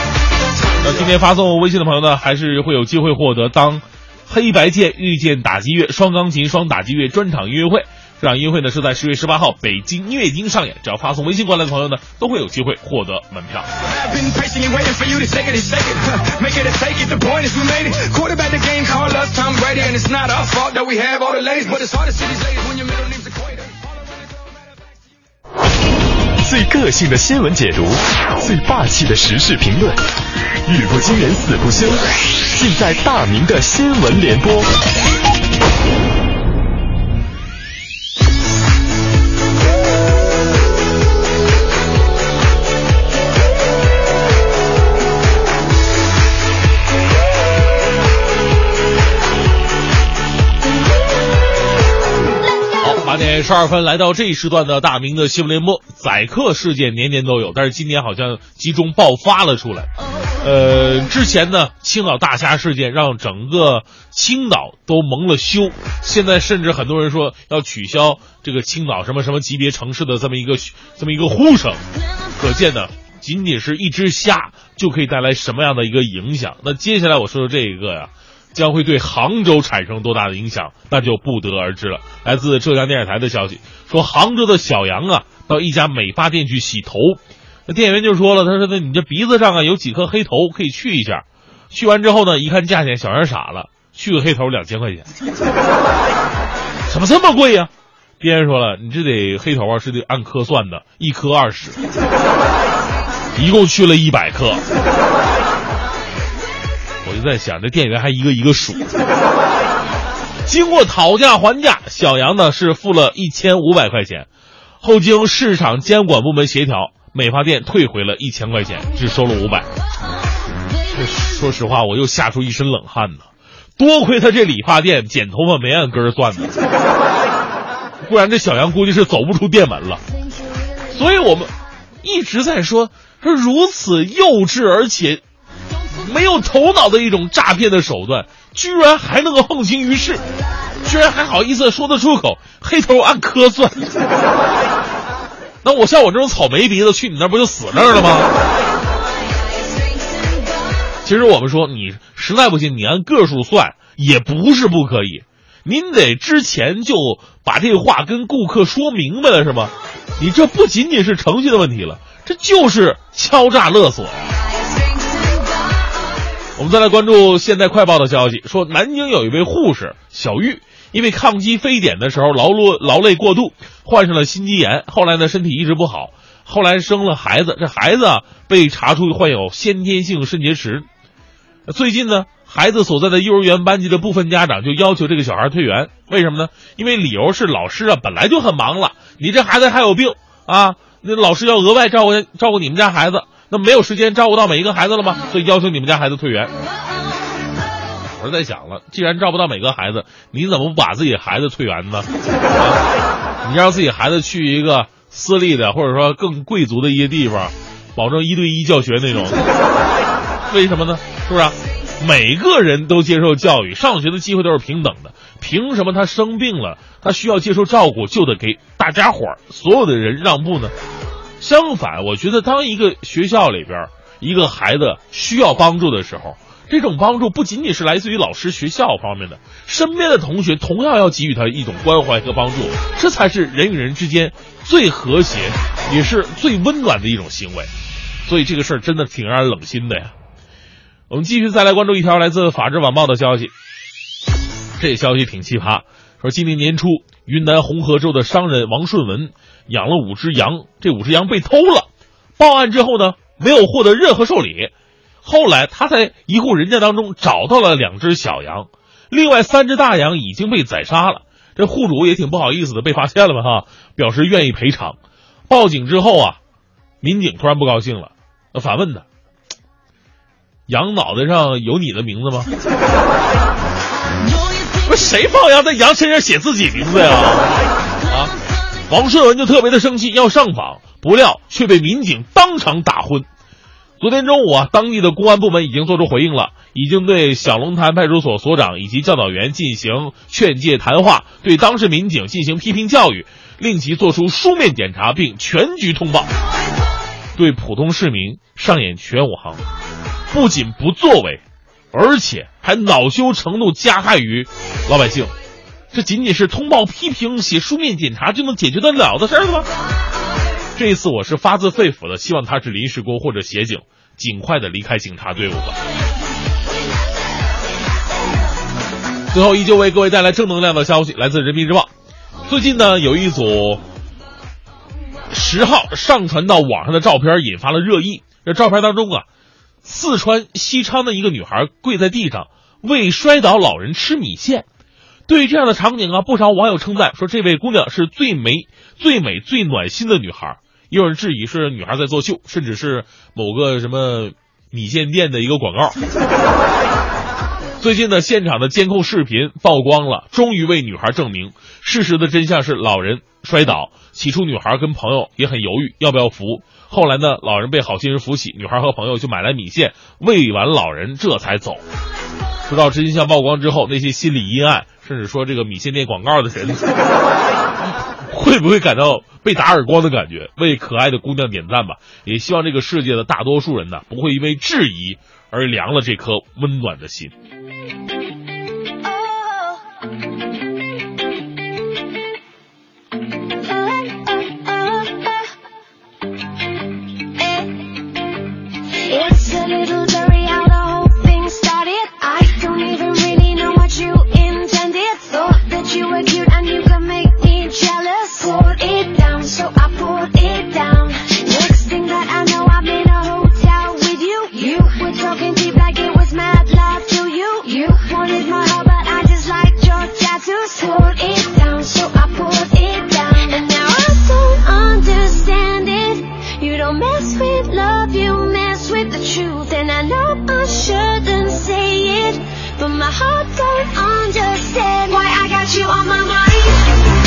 那今天发送微信的朋友呢，还是会有机会获得当黑白键遇见打击乐双钢琴双打击乐专场音乐会。场音乐会呢是在十月十八号北京音乐厅上演，只要发送微信过来的朋友呢，都会有机会获得门票。最个性的新闻解读，最霸气的时事评论，语不惊人死不休，尽在大明的新闻联播。八点十二分，来到这一时段的大明的新闻联播。宰客事件年年都有，但是今年好像集中爆发了出来。呃，之前呢，青岛大虾事件让整个青岛都蒙了羞，现在甚至很多人说要取消这个青岛什么什么级别城市的这么一个这么一个呼声，可见呢，仅仅是一只虾就可以带来什么样的一个影响。那接下来我说说这一个呀。将会对杭州产生多大的影响，那就不得而知了。来自浙江电视台的消息说，杭州的小杨啊，到一家美发店去洗头，那店员就说了，他说：“那你这鼻子上啊有几颗黑头，可以去一下。”去完之后呢，一看价钱，小杨傻了，去个黑头两千块钱，怎么这么贵呀？店员说了，你这得黑头啊是得按颗算的，一颗二十，一共去了一百颗。我就在想，这店员还一个一个数。经过讨价还价，小杨呢是付了一千五百块钱，后经市场监管部门协调，美发店退回了一千块钱，只收了五百。说实话，我又吓出一身冷汗呢。多亏他这理发店剪头发没按根儿算呢，不然这小杨估计是走不出店门了。所以我们一直在说，说如此幼稚而且。没有头脑的一种诈骗的手段，居然还能够横行于世，居然还好意思说得出口，黑头按颗算。那我像我这种草莓鼻子去你那不就死那儿了吗？其实我们说，你实在不行，你按个数算也不是不可以，您得之前就把这话跟顾客说明白了，是吗？你这不仅仅是程序的问题了，这就是敲诈勒索呀。我们再来关注《现代快报》的消息，说南京有一位护士小玉，因为抗击非典的时候劳碌劳累过度，患上了心肌炎，后来呢身体一直不好，后来生了孩子，这孩子啊被查出患有先天性肾结石。最近呢，孩子所在的幼儿园班级的部分家长就要求这个小孩退园，为什么呢？因为理由是老师啊本来就很忙了，你这孩子还有病啊，那老师要额外照顾照顾你们家孩子。那没有时间照顾到每一个孩子了吗？所以要求你们家孩子退园。我是在想了，既然照不到每个孩子，你怎么不把自己孩子退园呢？你让自己孩子去一个私立的，或者说更贵族的一些地方，保证一对一教学那种。为什么呢？是不是？每个人都接受教育，上学的机会都是平等的。凭什么他生病了，他需要接受照顾，就得给大家伙儿所有的人让步呢？相反，我觉得当一个学校里边一个孩子需要帮助的时候，这种帮助不仅仅是来自于老师、学校方面的，身边的同学同样要给予他一种关怀和帮助，这才是人与人之间最和谐，也是最温暖的一种行为。所以这个事儿真的挺让人冷心的呀。我们继续再来关注一条来自《法制晚报》的消息，这消息挺奇葩，说今年年初，云南红河州的商人王顺文。养了五只羊，这五只羊被偷了。报案之后呢，没有获得任何受理。后来他在一户人家当中找到了两只小羊，另外三只大羊已经被宰杀了。这户主也挺不好意思的，被发现了嘛哈，表示愿意赔偿。报警之后啊，民警突然不高兴了，反问他：“羊脑袋上有你的名字吗？” 不，谁放羊在羊身上写自己名字呀？啊？王顺文就特别的生气，要上访，不料却被民警当场打昏。昨天中午啊，当地的公安部门已经做出回应了，已经对小龙潭派出所所长以及教导员进行劝诫谈话，对当事民警进行批评教育，令其做出书面检查并全局通报。对普通市民上演全武行，不仅不作为，而且还恼羞成怒，加害于老百姓。这仅仅是通报批评、写书面检查就能解决得了的事儿吗？这一次我是发自肺腑的希望他是临时工或者协警，尽快的离开警察队伍吧。最后依旧为各位带来正能量的消息，来自人民日报。最近呢，有一组十号上传到网上的照片引发了热议。这照片当中啊，四川西昌的一个女孩跪在地上为摔倒老人吃米线。对于这样的场景啊，不少网友称赞说这位姑娘是最美、最美、最暖心的女孩。也有人质疑是女孩在作秀，甚至是某个什么米线店的一个广告。最近呢，现场的监控视频曝光了，终于为女孩证明，事实的真相是老人摔倒。起初，女孩跟朋友也很犹豫要不要扶，后来呢，老人被好心人扶起，女孩和朋友就买来米线喂完老人，这才走。直到真相曝光之后，那些心理阴暗，甚至说这个米线店广告的人，会不会感到被打耳光的感觉？为可爱的姑娘点赞吧！也希望这个世界的大多数人呢，不会因为质疑而凉了这颗温暖的心。You were cute and you could make me jealous. Poured it down, so I poured it down. Next thing that I know, I'm in a hotel with you. You were talking deep like it was mad love to you. You wanted my heart, but I just liked your tattoos. Poured it down, so I poured it down. And now I don't understand it. You don't mess with love, you mess with the truth. And I know I shouldn't say it, but my heart don't understand why I got you on my mind.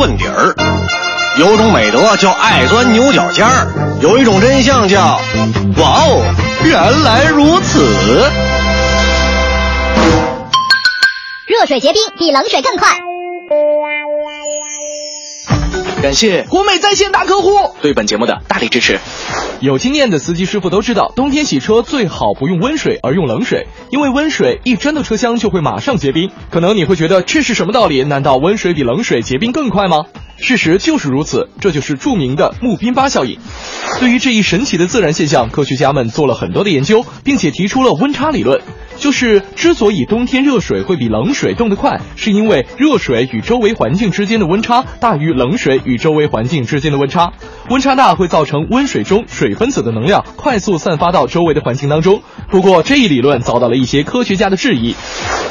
问底儿，有种美德叫爱钻牛角尖儿，有一种真相叫哇哦，原来如此。热水结冰比冷水更快。感谢国美在线大客户。对本节目的大力支持。有经验的司机师傅都知道，冬天洗车最好不用温水，而用冷水，因为温水一沾到车厢就会马上结冰。可能你会觉得这是什么道理？难道温水比冷水结冰更快吗？事实就是如此，这就是著名的木冰巴效应。对于这一神奇的自然现象，科学家们做了很多的研究，并且提出了温差理论。就是之所以冬天热水会比冷水冻得快，是因为热水与周围环境之间的温差大于冷水与周围环境之间的温差，温差大会造成温水中水分子的能量快速散发到周围的环境当中。不过这一理论遭到了一些科学家的质疑。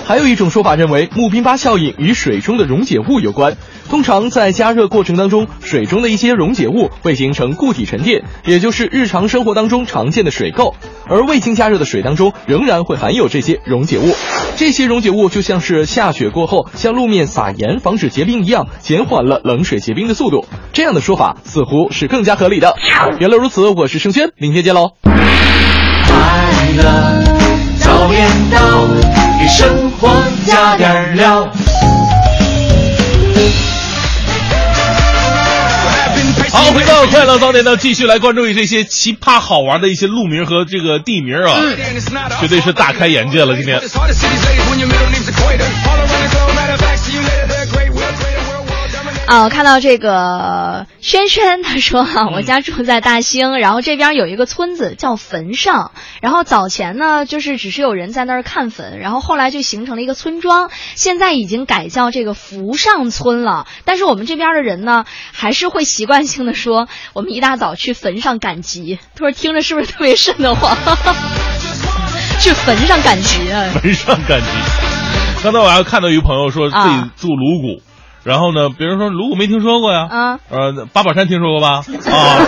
还有一种说法认为穆宾巴效应与水中的溶解物有关。通常在加热过程当中，水中的一些溶解物会形成固体沉淀，也就是日常生活当中常见的水垢。而未经加热的水当中仍然会含有这些溶解物，这些溶解物就像是下雪过后向路面撒盐防止结冰一样，减缓了冷水结冰的速度。这样的说法似乎是更加合理的。原来如此，我是盛轩，明天见喽。快乐早点到，给生活加点料。好，回到快乐早点呢，继续来关注这些奇葩好玩的一些路名和这个地名啊，绝对是大开眼界了。今天。啊，我看到这个轩轩，他说哈、我家住在大兴，然后这边有一个村子叫坟上，然后早前呢就是只是有人在那儿看坟，然后后来就形成了一个村庄，现在已经改叫这个福上村了。但是我们这边的人呢，还是会习惯性的说，我们一大早去坟上赶集。他说听着是不是特别瘆得慌？去坟上赶集啊！坟上赶集。刚才我还看到一个朋友说自己啊住鲁谷。然后呢？别人说鲁谷没听说过呀，啊，呃，八宝山听说过吧？啊，听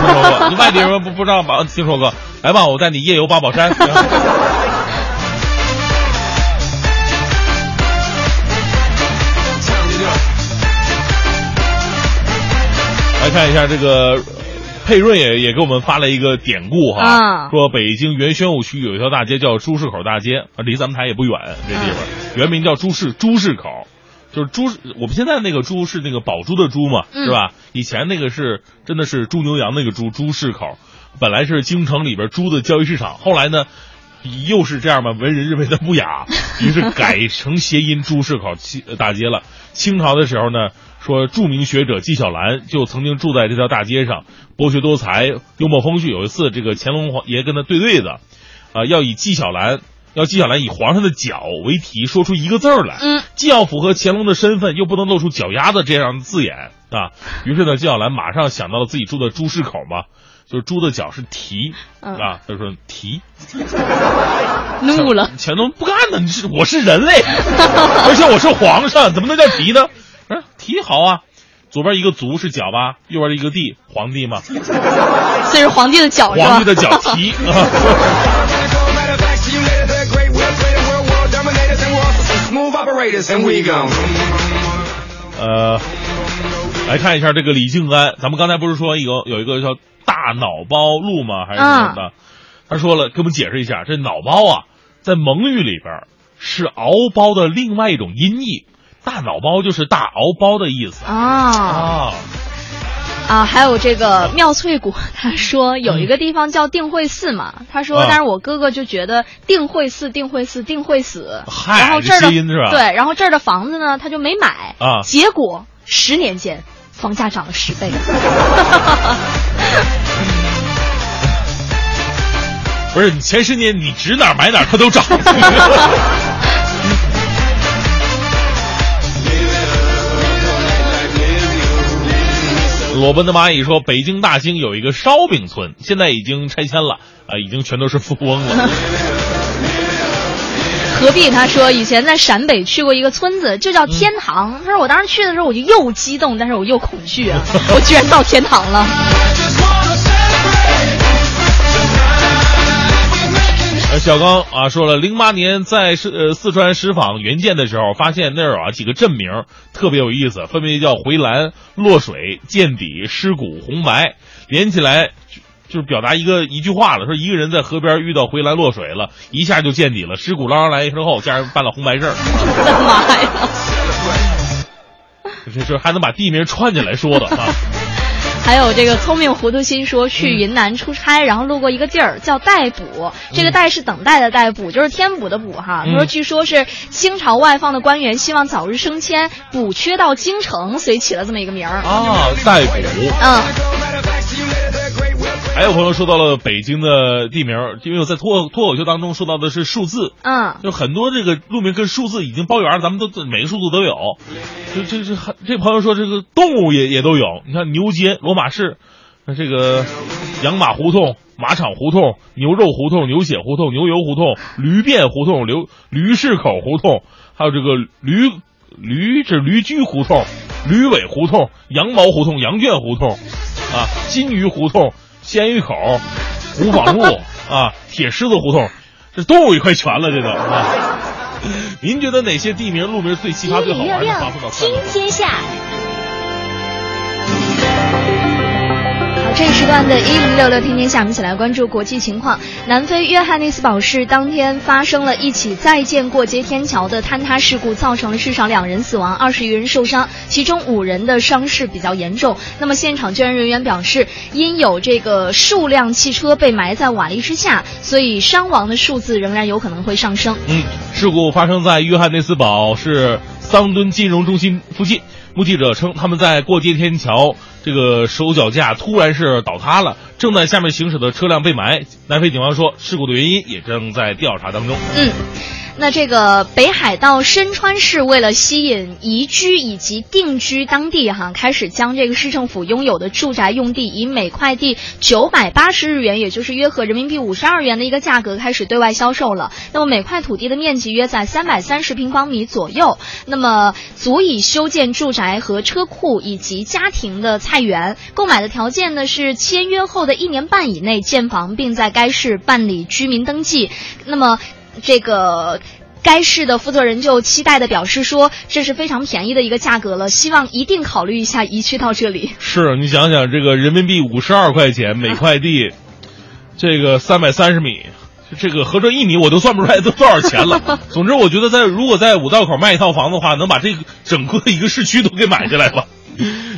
说过。你外地人不不知道吧？听说过。来吧，我带你夜游八宝山。来看一下这个，佩润也也给我们发了一个典故哈，啊说北京原宣武区有一条大街叫朱市口大街，啊离咱们台也不远，这地方、原名叫朱市朱市口。就是猪，我们现在那个猪是那个宝珠的珠嘛，嗯是吧？以前那个是真的是猪牛羊那个猪，猪市口，本来是京城里边猪的交易市场，后来呢，又是这样嘛，文人认为它不雅，于是改成谐音猪市口西大街了。清朝的时候呢，说著名学者纪晓岚就曾经住在这条大街上，博学多才，幽默风趣。有一次，这个乾隆皇爷跟他对对子，啊、要以纪晓岚。要纪晓岚以皇上的脚为题，说出一个字儿来，嗯，既要符合乾隆的身份，又不能露出脚丫子这样的字眼啊。于是呢，纪晓岚马上想到了自己住的朱市口嘛，就是猪的脚是蹄、嗯啊，他说蹄，怒了。乾隆不干呢，你是我是人类，而且我是皇上，怎么能叫蹄呢？啊，蹄好啊，左边一个足是脚吧，右边一个地，皇帝嘛，这是皇帝的脚？皇帝的脚蹄。And we go. 呃，来看一下这个李静安，咱们刚才不是说有有一个叫大脑包路吗？还是什么的？他说了，给我们解释一下，这脑包啊，在蒙语里边是敖包的另外一种音译，大脑包就是大敖包的意思啊啊。啊，还有这个妙翠谷，他说有一个地方叫定慧寺嘛，他说，啊。但是我哥哥就觉得定慧寺、定慧寺、定会死，然后这儿的对，然后这儿的房子呢，他就没买啊。结果十年间房价涨了十倍，不是你前十年你指哪儿买哪儿，它都涨。裸奔的蚂蚁说，北京大兴有一个烧饼村，现在已经拆迁了，啊、已经全都是富翁了。何必他说以前在陕北去过一个村子，就叫天堂。他说我当时去的时候我就又激动，但是我又恐惧啊，我居然到天堂了。呃，小刚啊说了，零八年在四呃四川石坊援建的时候，发现那儿啊几个镇名特别有意思，分别叫回澜、落水、见底、尸骨、红白，连起来就就是表达一个一句话了，说一个人在河边遇到回澜落水了，一下就见底了，尸骨捞上来之后，家人办了红白事儿，我的妈呀！这这还能把地名串起来说的啊。还有这个聪明糊涂心说去云南出差，然后路过一个地儿叫待补，这个待是等待的待，补就是填补的补哈。他说嗯据说是清朝外放的官员希望早日升迁，补缺到京城，所以起了这么一个名儿。啊，待补。嗯。还有朋友说到了北京的地名，因为我在脱脱口秀当中说到的是数字，嗯，就很多这个路名跟数字已经包圆了，咱们都每个数字都有。这这这还这朋友说这个动物也也都有，你看牛街、罗马市，那这个养马胡同、马场胡同、牛肉胡同、牛血胡同、牛油胡同、驴便胡同、驴驴市口胡同，还有这个驴驴这驴居胡同、驴尾胡同、羊毛胡同、羊圈胡同，啊，金鱼胡同、鲜鱼口、五坊路 啊，铁狮子胡同，这都有一块全了，这都啊。您觉得哪些地名、路名最奇葩、最好玩的？发送到听天下。这一时段的“一零六六听天下”，我们一起来关注国际情况。南非约翰内斯堡市当天发生了一起在建过街天桥的坍塌事故，造成了至少两人死亡，二十余人受伤，其中五人的伤势比较严重。那么现场救援人员表示，因有这个数辆汽车被埋在瓦砾之下，所以伤亡的数字仍然有可能会上升。嗯，事故发生在约翰内斯堡市桑敦金融中心附近。目击者称，他们在过街天桥这个手脚架突然是倒塌了，正在下面行驶的车辆被埋。南非警方说，事故的原因也正在调查当中。嗯。那这个北海道深川市为了吸引移居以及定居当地，哈，开始将这个市政府拥有的住宅用地以每块地九百八十日元，也就是约合人民币五十二元的一个价格开始对外销售了。那么每块土地的面积约在三百三十平方米左右，那么足以修建住宅和车库以及家庭的菜园。购买的条件呢是签约后的一年半以内建房，并在该市办理居民登记。那么。这个该市的负责人就期待的表示说，这是非常便宜的一个价格了，希望一定考虑一下移居到这里。是你想想，这个人民币五十二块钱每块地，这个三百三十米，这个合着一米我都算不出来都多少钱了。总之，我觉得在如果在五道口卖一套房的话，能把这个整个一个市区都给买下来了。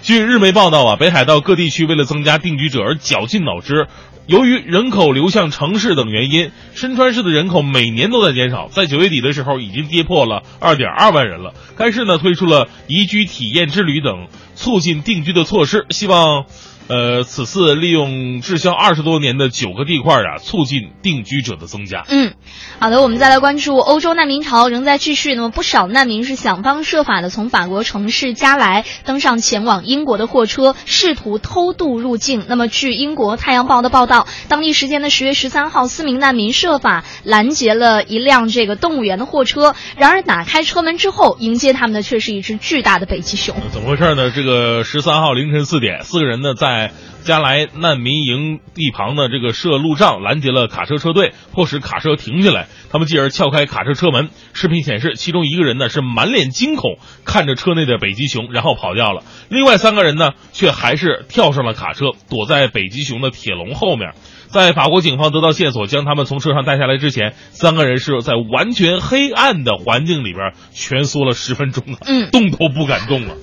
据日媒报道啊，北海道各地区为了增加定居者而绞尽脑汁。由于人口流向城市等原因，深川市的人口每年都在减少，在九月底的时候已经跌破了二点二万人了。该市呢推出了宜居体验之旅等促进定居的措施，希望。呃，此次利用滞销二十多年的九个地块啊，促进定居者的增加。嗯，好的，我们再来关注欧洲难民潮仍在继续。那么不少难民是想方设法的从法国城市加莱登上前往英国的货车，试图偷渡入境。那么据英国《太阳报》的报道，当地时间的十月十三号，四名难民设法拦截了一辆这个动物园的货车。然而打开车门之后，迎接他们的却是一只巨大的北极熊。怎么回事呢？这个十三号凌晨四点，四个人呢在。在加莱难民营地旁的这个设路障拦截了卡车车队，迫使卡车停下来。他们继而撬开卡车车门。视频显示，其中一个人呢是满脸惊恐看着车内的北极熊，然后跑掉了。另外三个人呢却还是跳上了卡车，躲在北极熊的铁笼后面。在法国警方得到线索将他们从车上带下来之前，三个人是在完全黑暗的环境里边蜷缩了十分钟啊，嗯，动都不敢动了。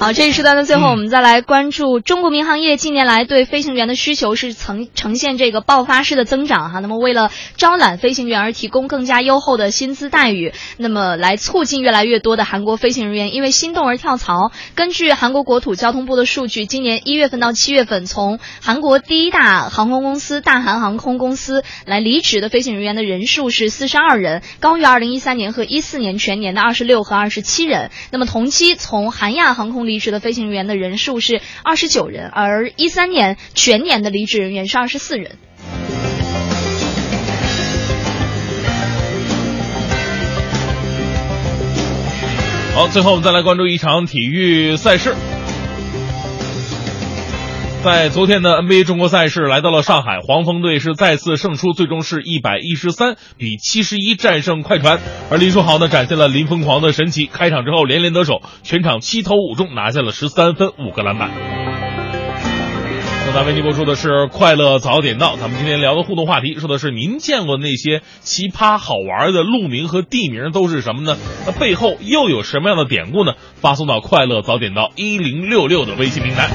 好，这一时段的最后，我们再来关注中国民航业近年来对飞行员的需求是呈呈现这个爆发式的增长哈。那么为了招揽飞行员而提供更加优厚的薪资待遇，那么来促进越来越多的韩国飞行人员因为心动而跳槽。根据韩国国土交通部的数据，今年一月份到七月份，从韩国第一大航空公司大韩航空公司来离职的飞行人员的人数是四十二人，高于二零一三年和一四年全年的二十六和二十七人。那么同期从韩亚航空离职的飞行员的人数是二十九人，而一三年全年的离职人员是二十四人。好，最后我们再来关注一场体育赛事。在昨天的 NBA 中国赛事来到了上海，黄蜂队是再次胜出，最终是一百一十三比七十一战胜快船。而林书豪呢，展现了林疯狂的神奇，开场之后连连得手，全场七投五中，拿下了十三分五个篮板。正在为您播出的是快乐早点到，咱们今天聊的互动话题说的是您见过那些奇葩好玩的路名和地名都是什么呢？那背后又有什么样的典故呢？发送到快乐早点到一零六六的微信平台。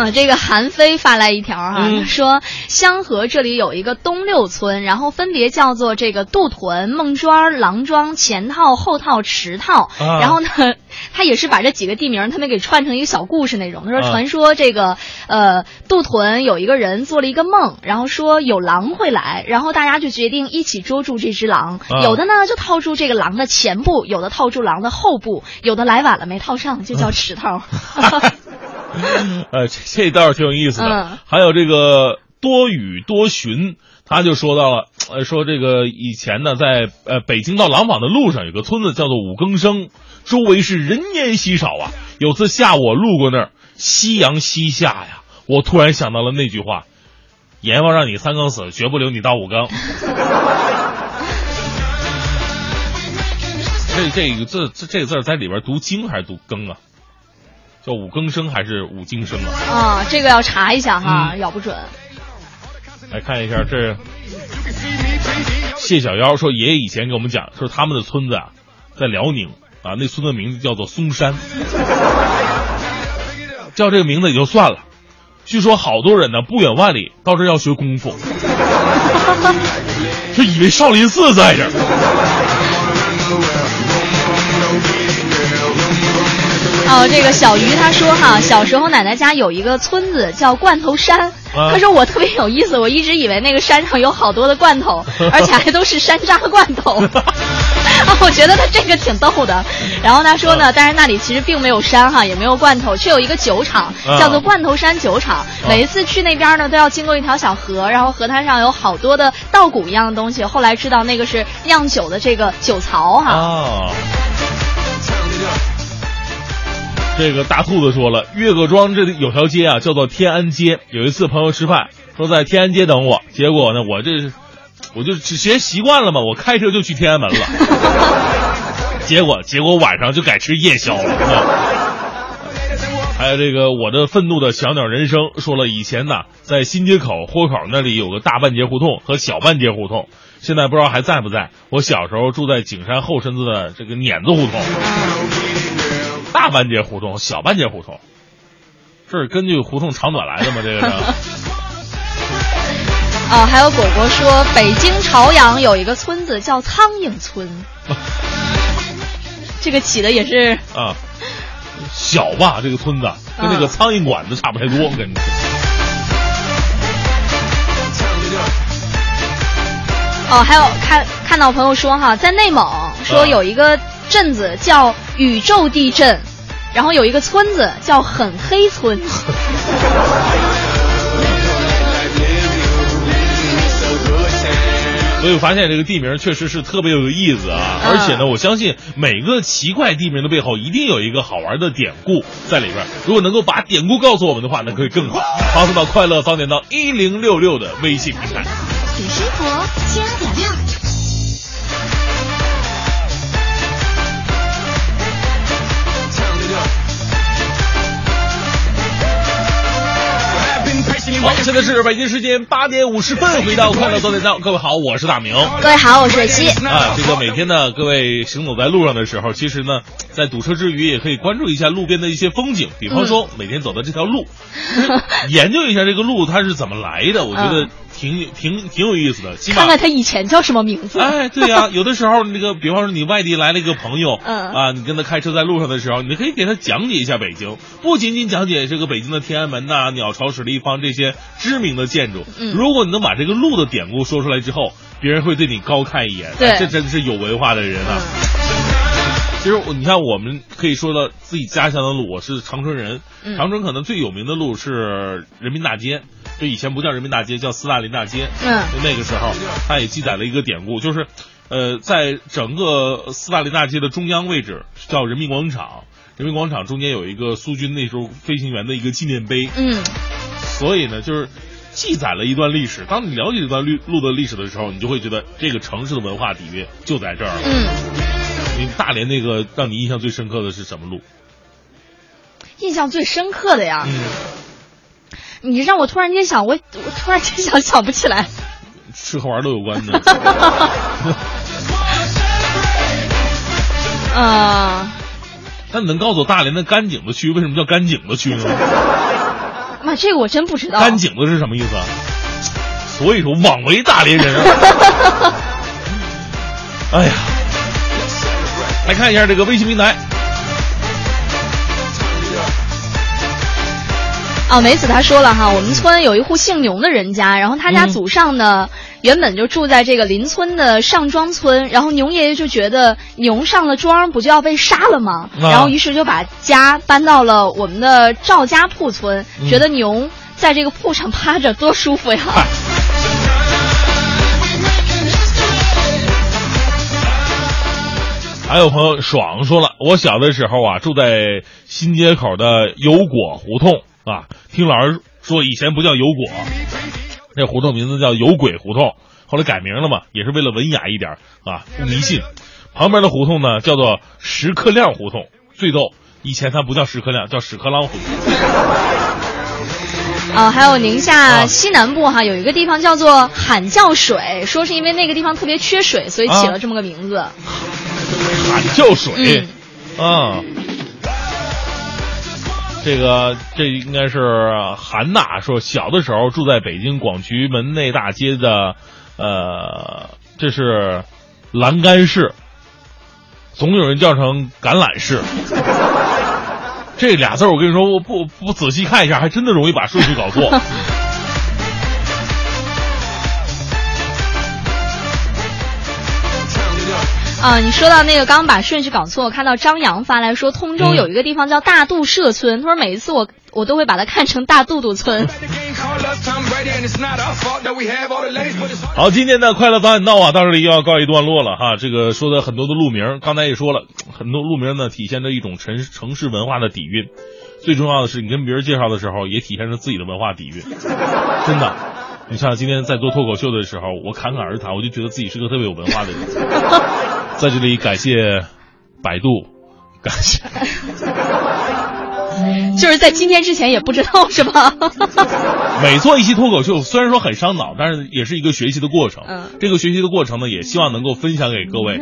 啊，这个韩飞发来一条哈、嗯。说香河这里有一个东六村，然后分别叫做这个杜屯、孟庄、郎庄、前套、后套、池套，啊。然后呢，他也是把这几个地名他们给串成一个小故事那种。他说啊。传说这个呃杜屯有一个人做了一个梦，然后说有狼会来，然后大家就决定一起捉住这只狼，啊。有的呢就套住这个狼的前部，有的套住狼的后部，有的来晚了没套上，就叫池套。呃，这这倒是挺有意思的。嗯还有这个多雨多寻，他就说到了，呃，说这个以前呢，在呃北京到廊坊的路上有个村子叫做五更生，周围是人烟稀少啊。有次下午我路过那儿，夕阳西下呀，我突然想到了那句话：阎王让你三更死，绝不留你到五更。这这个这这这个字在里边读经还是读更啊？叫五更生还是五更生啊？啊，这个要查一下哈，嗯咬不准。来看一下这，谢小妖说，爷爷以前给我们讲，说他们的村子啊，在辽宁啊，那村子名字叫做嵩山，叫这个名字也就算了，据说好多人呢不远万里到这要学功夫，就以为少林寺在这儿。哦，这个小鱼他说哈，小时候奶奶家有一个村子叫罐头山，啊他说我特别有意思，我一直以为那个山上有好多的罐头，而且还都是山楂罐头。啊，我觉得他这个挺逗的。然后他说呢，但是那里其实并没有山哈，也没有罐头，却有一个酒厂，啊叫做罐头山酒厂。每一次去那边呢，都要经过一条小河，然后河滩上有好多的稻谷一样的东西。后来知道那个是酿酒的这个酒槽哈。啊。这个大兔子说了，岳各庄这里有条街啊，叫做天安街。有一次朋友吃饭，说在天安街等我，结果呢，我这我就直接习惯了嘛，我开车就去天安门了。结果结果晚上就改吃夜宵了。啊还有这个我的愤怒的小鸟人生说了，以前呢在新街口豁口那里有个大半截胡同和小半截胡同，现在不知道还在不在。我小时候住在景山后身子的这个碾子胡同，大半截胡同、小半截胡同，这是根据胡同长短来的吗？这个是。哦，还有果果说，北京朝阳有一个村子叫苍蝇村，这个起的也是啊，小吧，这个村子跟那个苍蝇馆子差不太多，我跟你说。哦，还有看看到朋友说哈，在内蒙说有一个镇子叫宇宙地镇，然后有一个村子叫很黑村。所以我发现这个地名确实是特别有意思啊，嗯而且呢，我相信每个奇怪地名的背后一定有一个好玩的典故在里边。如果能够把典故告诉我们的话，那可以更好。发送到快乐方点到一零六六的微信平台。给生活加点料。好，现在是北京时间八点五十分，回到快乐早点到，各位好，我是大明。各位好，我是蕊希。啊，这个每天呢，各位行走在路上的时候，其实呢，在堵车之余，也可以关注一下路边的一些风景。比方说，每天走的这条路，研究一下这个路它是怎么来的，我觉得挺挺挺有意思的。起码看看他以前叫什么名字。哎，对呀、有的时候那个，比方说你外地来了一个朋友，嗯啊，你跟他开车在路上的时候，你可以给他讲解一下北京，不仅仅讲解这个北京的天安门呐、鸟巢、水立方这些知名的建筑。嗯如果你能把这个路的典故说出来之后，别人会对你高看一眼。对哎这真的是有文化的人啊。其实你看，我们可以说到自己家乡的路，我是长春人。嗯长春可能最有名的路是人民大街，就以前不叫人民大街，叫斯大林大街。嗯就那个时候，他也记载了一个典故，就是，呃，在整个斯大林大街的中央位置叫人民广场，人民广场中间有一个苏军那时候飞行员的一个纪念碑。嗯，所以呢，就是记载了一段历史。当你了解这段路路的历史的时候，你就会觉得这个城市的文化底蕴就在这儿了。嗯，你大连那个让你印象最深刻的是什么路？印象最深刻的呀，嗯，你让我突然间想，我我突然间想想不起来。吃喝玩乐有关的。啊，那你能告诉我大连的甘井子区为什么叫甘井子区呢？妈，这个我真不知道。干井子是什么意思啊？所以说枉为大连人啊！哎呀，来看一下这个微信平台。哦，梅子他说了哈，我们村有一户姓牛的人家，然后他家祖上呢、原本就住在这个邻村的上庄村，然后牛爷爷就觉得牛上了庄不就要被杀了吗？啊然后于是就把家搬到了我们的赵家铺村，嗯觉得牛在这个铺上趴着多舒服呀。还有朋友爽说了，我小的时候啊，住在新街口的油果胡同啊，听老师说以前不叫油果，那胡同名字叫有鬼胡同，后来改名了嘛，也是为了文雅一点啊，不迷信。旁边的胡同呢叫做石刻亮胡同，最逗，以前它不叫石刻亮，叫屎壳郎胡同。啊，还有宁夏西南部哈，有一个地方叫做喊叫水，说是因为那个地方特别缺水，所以起了这么个名字。喊叫水，啊，这个这应该是韩娜说，小的时候住在北京广渠门内大街的，呃，这是栏杆式，总有人叫成橄榄式。这俩字我跟你说，我不不仔细看一下，还真的容易把顺序搞错。啊，你说到那个刚刚把顺序搞错，我看到张扬发来说，通州有一个地方叫大肚社村，他说每一次我我都会把它看成大肚肚村。好，今天的快乐早点到啊，到这里又要告一段落了哈。这个说的很多的路名，刚才也说了，很多路名呢体现着一种城城市文化的底蕴。最重要的是，你跟别人介绍的时候，也体现着自己的文化底蕴。真的，你像今天在做脱口秀的时候，我侃侃而谈，我就觉得自己是个特别有文化的人。在这里感谢百度，感谢。就是在今天之前也不知道是吧？每做一期脱口秀，虽然说很伤脑，但是也是一个学习的过程。嗯，这个学习的过程呢，也希望能够分享给各位。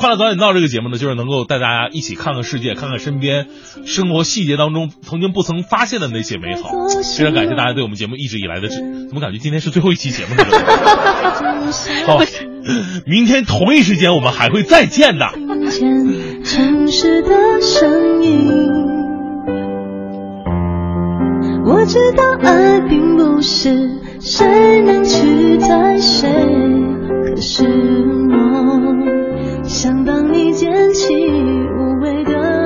快乐早点到这个节目呢，就是能够带大家一起看看世界，看看身边生活细节当中曾经不曾发现的那些美好。非常感谢大家对我们节目一直以来的支，怎么感觉今天是最后一期节目呢？好，明天同一时间我们还会再见的。听见城市的声音，我知道爱并不是谁能取代谁，可是我想帮你捡起无谓的。